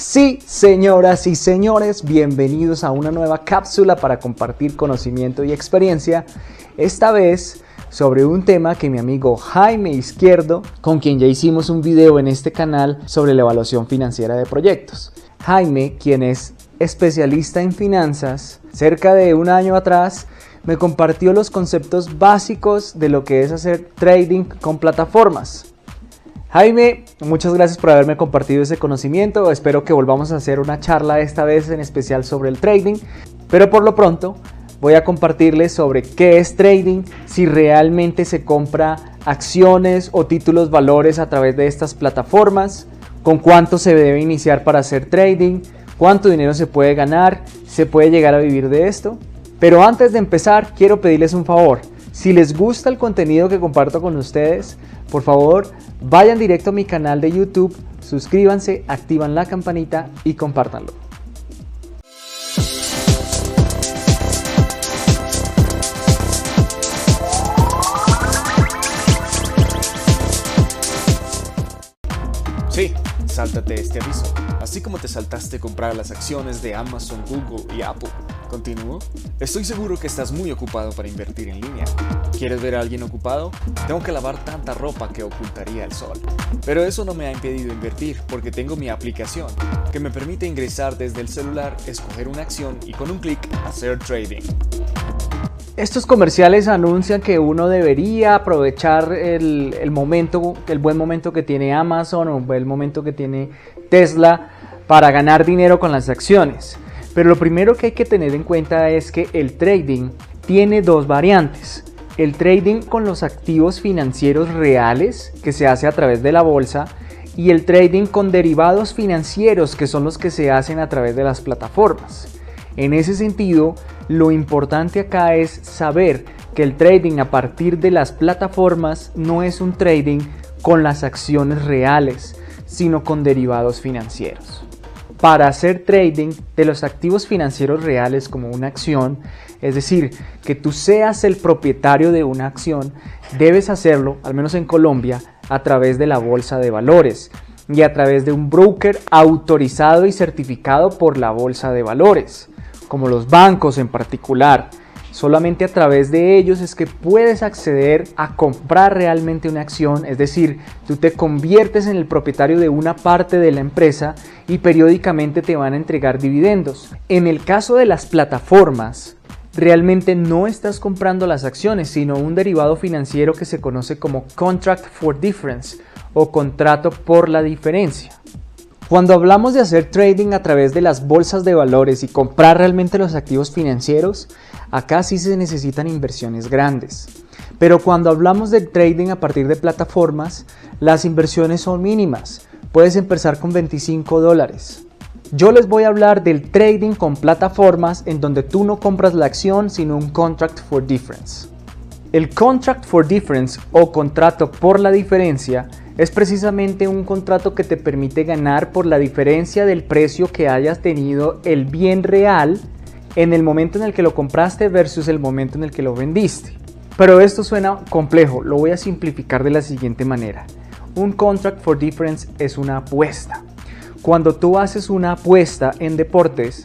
Sí, señoras y señores, bienvenidos a una nueva cápsula para compartir conocimiento y experiencia. Esta vez sobre un tema que mi amigo Jaime Izquierdo, con quien ya hicimos un video en este canal sobre la evaluación financiera de proyectos. Jaime, quien es especialista en finanzas, cerca de un año atrás me compartió los conceptos básicos de lo que es hacer trading con plataformas. Jaime, muchas gracias por haberme compartido ese conocimiento. Espero que volvamos a hacer una charla esta vez en especial sobre el trading. Pero por lo pronto voy a compartirles sobre qué es trading, si realmente se compra acciones o títulos valores a través de estas plataformas, con cuánto se debe iniciar para hacer trading, cuánto dinero se puede ganar, se puede llegar a vivir de esto. Pero antes de empezar, quiero pedirles un favor. Si les gusta el contenido que comparto con ustedes, por favor, vayan directo a mi canal de YouTube, suscríbanse, activan la campanita y compártanlo. Sí, sáltate este aviso, así como te saltaste comprar las acciones de Amazon, Google y Apple. ¿Continúo? Estoy seguro que estás muy ocupado para invertir en línea. ¿Quieres ver a alguien ocupado? Tengo que lavar tanta ropa que ocultaría el sol. Pero eso no me ha impedido invertir porque tengo mi aplicación que me permite ingresar desde el celular, escoger una acción y con un clic hacer trading. Estos comerciales anuncian que uno debería aprovechar el, momento, el buen momento que tiene Amazon o el momento que tiene Tesla para ganar dinero con las acciones. Pero lo primero que hay que tener en cuenta es que el trading tiene dos variantes. El trading con los activos financieros reales, que se hace a través de la bolsa, y el trading con derivados financieros, que son los que se hacen a través de las plataformas. En ese sentido, lo importante acá es saber que el trading a partir de las plataformas no es un trading con las acciones reales, sino con derivados financieros para hacer trading de los activos financieros reales como una acción, es decir, que tú seas el propietario de una acción, debes hacerlo, al menos en Colombia, a través de la bolsa de valores y a través de un broker autorizado y certificado por la bolsa de valores, como los bancos en particular. Solamente a través de ellos es que puedes acceder a comprar realmente una acción, es decir, tú te conviertes en el propietario de una parte de la empresa y periódicamente te van a entregar dividendos. En el caso de las plataformas, realmente no estás comprando las acciones, sino un derivado financiero que se conoce como Contract for Difference o contrato por la diferencia. Cuando hablamos de hacer trading a través de las bolsas de valores y comprar realmente los activos financieros, acá sí se necesitan inversiones grandes. Pero cuando hablamos de trading a partir de plataformas, las inversiones son mínimas. Puedes empezar con 25 dólares. Yo les voy a hablar del trading con plataformas en donde tú no compras la acción sino un contract for difference. El contract for difference o contrato por la diferencia es precisamente un contrato que te permite ganar por la diferencia del precio que hayas tenido el bien real en el momento en el que lo compraste versus el momento en el que lo vendiste. Pero esto suena complejo, lo voy a simplificar de la siguiente manera. Un contract for difference es una apuesta. Cuando tú haces una apuesta en deportes,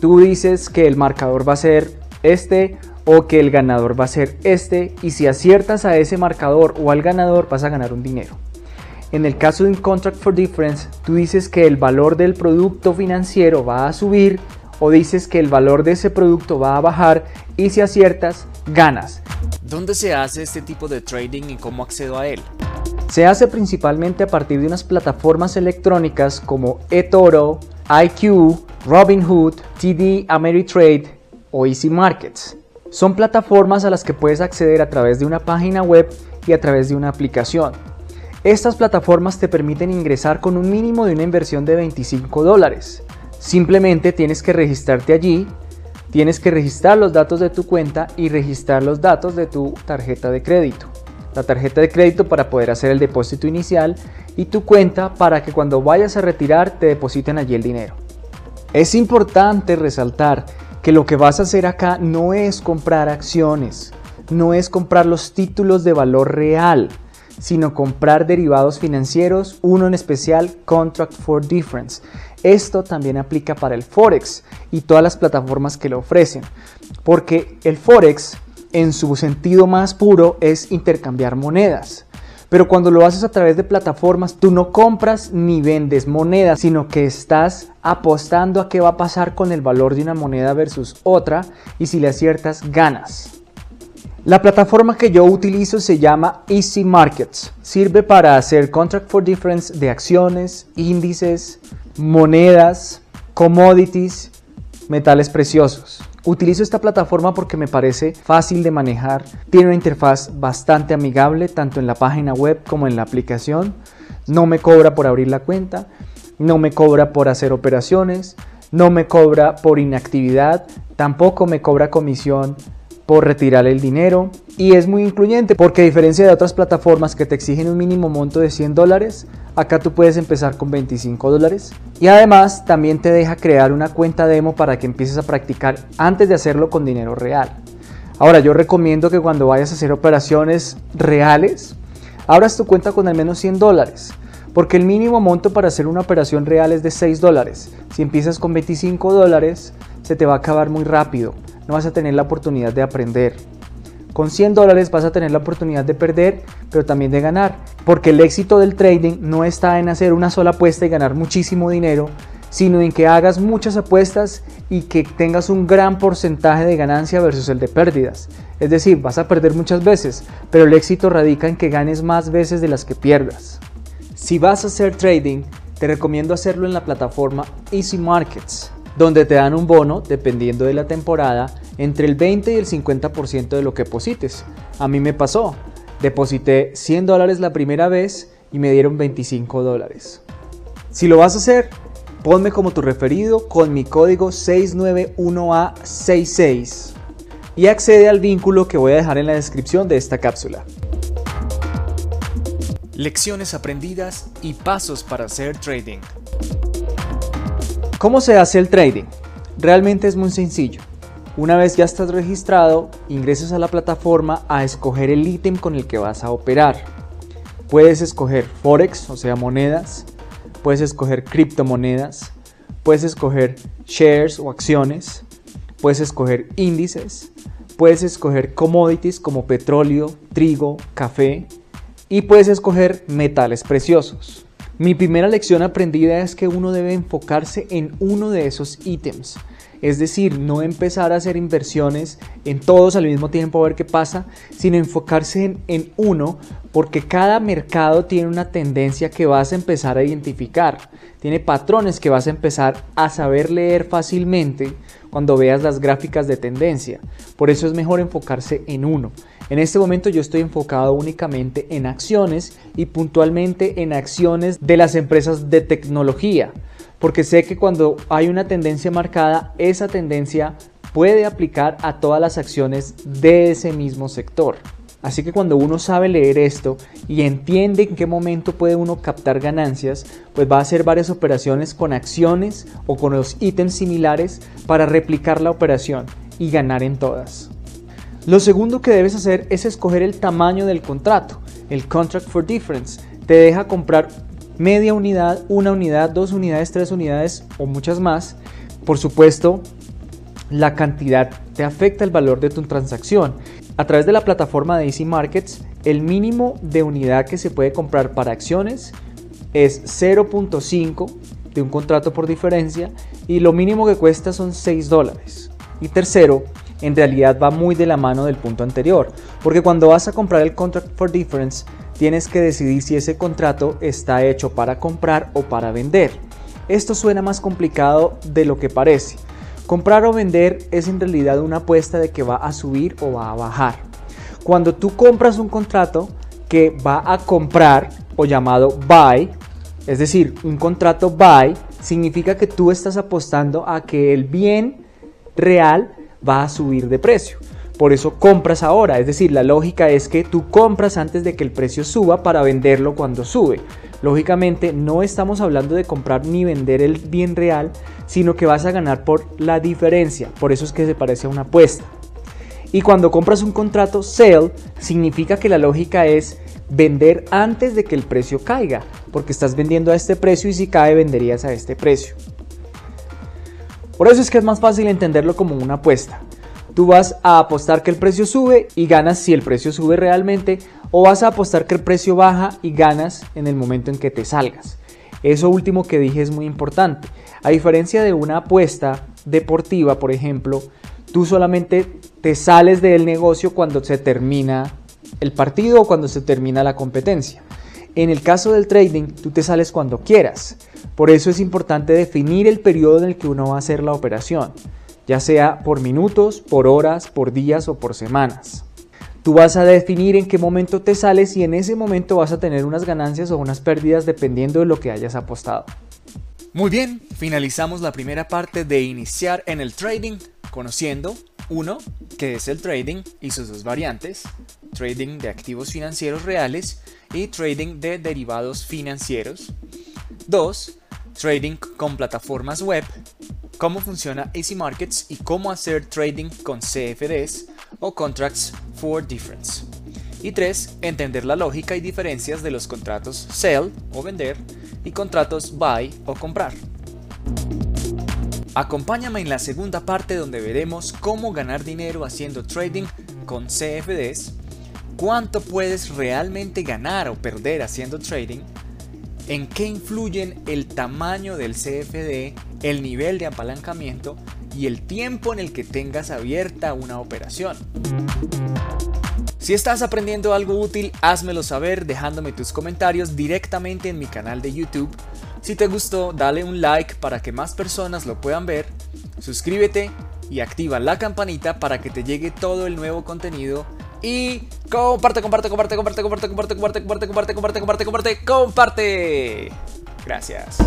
tú dices que el marcador va a ser este o que el ganador va a ser este y si aciertas a ese marcador o al ganador vas a ganar un dinero. En el caso de un contract for difference, tú dices que el valor del producto financiero va a subir o dices que el valor de ese producto va a bajar y si aciertas, ganas. ¿Dónde se hace este tipo de trading y cómo accedo a él? Se hace principalmente a partir de unas plataformas electrónicas como eToro, IQ, Robinhood, TD Ameritrade o Easy Markets. Son plataformas a las que puedes acceder a través de una página web y a través de una aplicación. Estas plataformas te permiten ingresar con un mínimo de una inversión de 25 dólares. Simplemente tienes que registrarte allí, tienes que registrar los datos de tu cuenta y registrar los datos de tu tarjeta de crédito. La tarjeta de crédito para poder hacer el depósito inicial y tu cuenta para que cuando vayas a retirar te depositen allí el dinero. Es importante resaltar que lo que vas a hacer acá no es comprar acciones, no es comprar los títulos de valor real, sino comprar derivados financieros, uno en especial Contract for Difference. Esto también aplica para el Forex y todas las plataformas que lo ofrecen, porque el Forex en su sentido más puro es intercambiar monedas. Pero cuando lo haces a través de plataformas, tú no compras ni vendes monedas, sino que estás apostando a qué va a pasar con el valor de una moneda versus otra y si le aciertas, ganas. La plataforma que yo utilizo se llama Easy Markets. Sirve para hacer contract for difference de acciones, índices, monedas, commodities, metales preciosos. Utilizo esta plataforma porque me parece fácil de manejar, tiene una interfaz bastante amigable tanto en la página web como en la aplicación, no me cobra por abrir la cuenta, no me cobra por hacer operaciones, no me cobra por inactividad, tampoco me cobra comisión retirar el dinero y es muy incluyente porque a diferencia de otras plataformas que te exigen un mínimo monto de 100 dólares, acá tú puedes empezar con 25 dólares y además también te deja crear una cuenta demo para que empieces a practicar antes de hacerlo con dinero real. Ahora yo recomiendo que cuando vayas a hacer operaciones reales, abras tu cuenta con al menos 100 dólares porque el mínimo monto para hacer una operación real es de 6 dólares. Si empiezas con 25 dólares, se te va a acabar muy rápido no vas a tener la oportunidad de aprender. Con 100 dólares vas a tener la oportunidad de perder, pero también de ganar. Porque el éxito del trading no está en hacer una sola apuesta y ganar muchísimo dinero, sino en que hagas muchas apuestas y que tengas un gran porcentaje de ganancia versus el de pérdidas. Es decir, vas a perder muchas veces, pero el éxito radica en que ganes más veces de las que pierdas. Si vas a hacer trading, te recomiendo hacerlo en la plataforma Easy Markets donde te dan un bono, dependiendo de la temporada, entre el 20 y el 50% de lo que deposites. A mí me pasó, deposité 100 dólares la primera vez y me dieron 25 dólares. Si lo vas a hacer, ponme como tu referido con mi código 691A66 y accede al vínculo que voy a dejar en la descripción de esta cápsula. Lecciones aprendidas y pasos para hacer trading. ¿Cómo se hace el trading? Realmente es muy sencillo. Una vez ya estás registrado, ingresas a la plataforma a escoger el ítem con el que vas a operar. Puedes escoger Forex, o sea, monedas. Puedes escoger criptomonedas. Puedes escoger shares o acciones. Puedes escoger índices. Puedes escoger commodities como petróleo, trigo, café. Y puedes escoger metales preciosos. Mi primera lección aprendida es que uno debe enfocarse en uno de esos ítems. Es decir, no empezar a hacer inversiones en todos al mismo tiempo a ver qué pasa, sino enfocarse en, en, uno porque cada mercado tiene una tendencia que vas a empezar a identificar. Tiene patrones que vas a empezar a saber leer fácilmente cuando veas las gráficas de tendencia. Por eso es mejor enfocarse en uno. En este momento yo estoy enfocado únicamente en acciones y puntualmente en acciones de las empresas de tecnología, porque sé que cuando hay una tendencia marcada, esa tendencia puede aplicar a todas las acciones de ese mismo sector. Así que cuando uno sabe leer esto y entiende en qué momento puede uno captar ganancias, pues va a hacer varias operaciones con acciones o con los ítems similares para replicar la operación y ganar en todas. Lo segundo que debes hacer es escoger el tamaño del contrato, el Contract for Difference. Te deja comprar media unidad, una unidad, dos unidades, tres unidades o muchas más. Por supuesto, la cantidad te afecta el valor de tu transacción. A través de la plataforma de Easy Markets, el mínimo de unidad que se puede comprar para acciones es 0.5 de un contrato por diferencia y lo mínimo que cuesta son 6 dólares. Y tercero, en realidad va muy de la mano del punto anterior, porque cuando vas a comprar el contract for difference, tienes que decidir si ese contrato está hecho para comprar o para vender. Esto suena más complicado de lo que parece. Comprar o vender es en realidad una apuesta de que va a subir o va a bajar. Cuando tú compras un contrato que va a comprar o llamado buy, es decir, un contrato buy significa que tú estás apostando a que el bien real va a subir de precio. Por eso compras ahora, es decir, la lógica es que tú compras antes de que el precio suba para venderlo cuando sube. Lógicamente no estamos hablando de comprar ni vender el bien real, sino que vas a ganar por la diferencia. Por eso es que se parece a una apuesta. Y cuando compras un contrato sell, significa que la lógica es vender antes de que el precio caiga, porque estás vendiendo a este precio y si cae venderías a este precio. Por eso es que es más fácil entenderlo como una apuesta. Tú vas a apostar que el precio sube y ganas si el precio sube realmente, o vas a apostar que el precio baja y ganas en el momento en que te salgas. Eso último que dije es muy importante. A diferencia de una apuesta deportiva, por ejemplo, tú solamente te sales del negocio cuando se termina el partido o cuando se termina la competencia. En el caso del trading, tú te sales cuando quieras. Por eso es importante definir el periodo en el que uno va a hacer la operación, ya sea por minutos, por horas, por días o por semanas. Tú vas a definir en qué momento te sales y en ese momento vas a tener unas ganancias o unas pérdidas dependiendo de lo que hayas apostado. Muy bien, finalizamos la primera parte de iniciar en el trading conociendo uno, que es el trading y sus dos variantes, trading de activos financieros reales y trading de derivados financieros. 2. Trading con plataformas web, cómo funciona Easy Markets y cómo hacer trading con CFDs o Contracts for Difference. Y 3. Entender la lógica y diferencias de los contratos sell o vender y contratos buy o comprar. Acompáñame en la segunda parte donde veremos cómo ganar dinero haciendo trading con CFDs, cuánto puedes realmente ganar o perder haciendo trading, en qué influyen el tamaño del CFD, el nivel de apalancamiento y el tiempo en el que tengas abierta una operación. Si estás aprendiendo algo útil, házmelo saber dejándome tus comentarios directamente en mi canal de YouTube si te gustó, dale un like para que más personas lo puedan ver, suscríbete y activa la campanita para que te llegue todo el nuevo contenido y comparte, comparte, comparte, comparte, comparte, comparte, comparte, comparte, comparte, comparte, comparte, comparte, comparte. Gracias.